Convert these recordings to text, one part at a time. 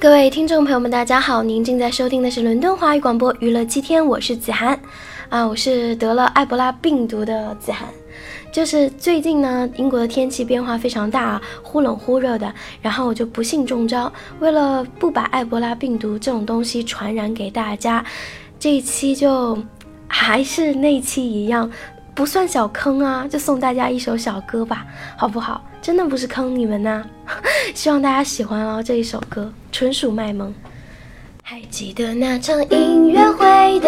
各位听众朋友们，大家好！您正在收听的是伦敦华语广播娱乐七天，我是子涵啊，我是得了埃博拉病毒的子涵。就是最近呢，英国的天气变化非常大，忽冷忽热的，然后我就不幸中招。为了不把埃博拉病毒这种东西传染给大家，这一期就还是那期一样，不算小坑啊，就送大家一首小歌吧，好不好？真的不是坑你们呐，希望大家喜欢哦这一首歌。纯属卖萌。还记得那场音乐会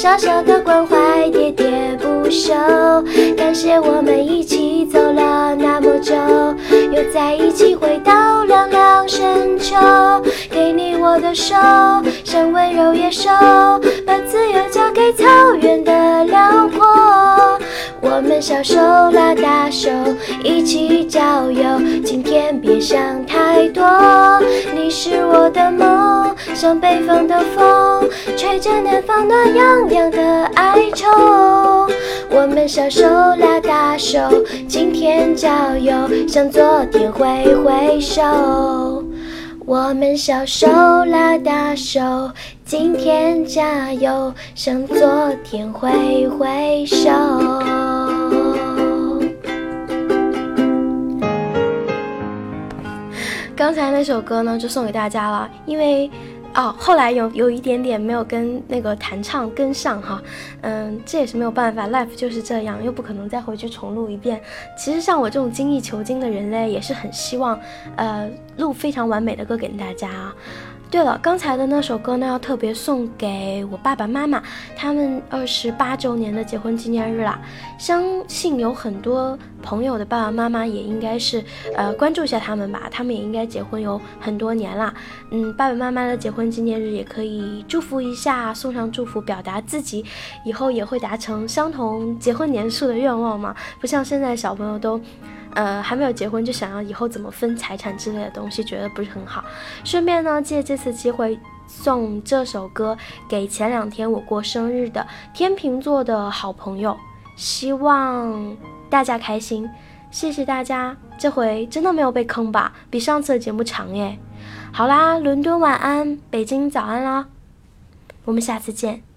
小小的关怀喋喋不休。感谢我们一起走了那么久，又在一起回到凉凉深秋。给你我的手，像温柔野兽，把自由交给草原的辽阔。我们小手拉大手，一起郊游。今天别想太多，你是我的梦，像北方的风，吹着南方暖洋洋的哀愁。我们小手拉大手，今天郊游，向昨天挥挥手。我们小手拉大手，今天加油，向昨天挥挥手。刚才那首歌呢，就送给大家了，因为。哦，后来有有一点点没有跟那个弹唱跟上哈，嗯，这也是没有办法，life 就是这样，又不可能再回去重录一遍。其实像我这种精益求精的人嘞，也是很希望，呃，录非常完美的歌给大家啊。对了，刚才的那首歌呢，要特别送给我爸爸妈妈，他们二十八周年的结婚纪念日啦。相信有很多朋友的爸爸妈妈也应该是，呃，关注一下他们吧，他们也应该结婚有很多年啦。嗯，爸爸妈妈的结婚纪念日也可以祝福一下，送上祝福，表达自己以后也会达成相同结婚年数的愿望嘛。不像现在小朋友都。呃，还没有结婚就想要以后怎么分财产之类的东西，觉得不是很好。顺便呢，借这次机会送这首歌给前两天我过生日的天秤座的好朋友，希望大家开心。谢谢大家，这回真的没有被坑吧？比上次的节目长耶。好啦，伦敦晚安，北京早安啦，我们下次见。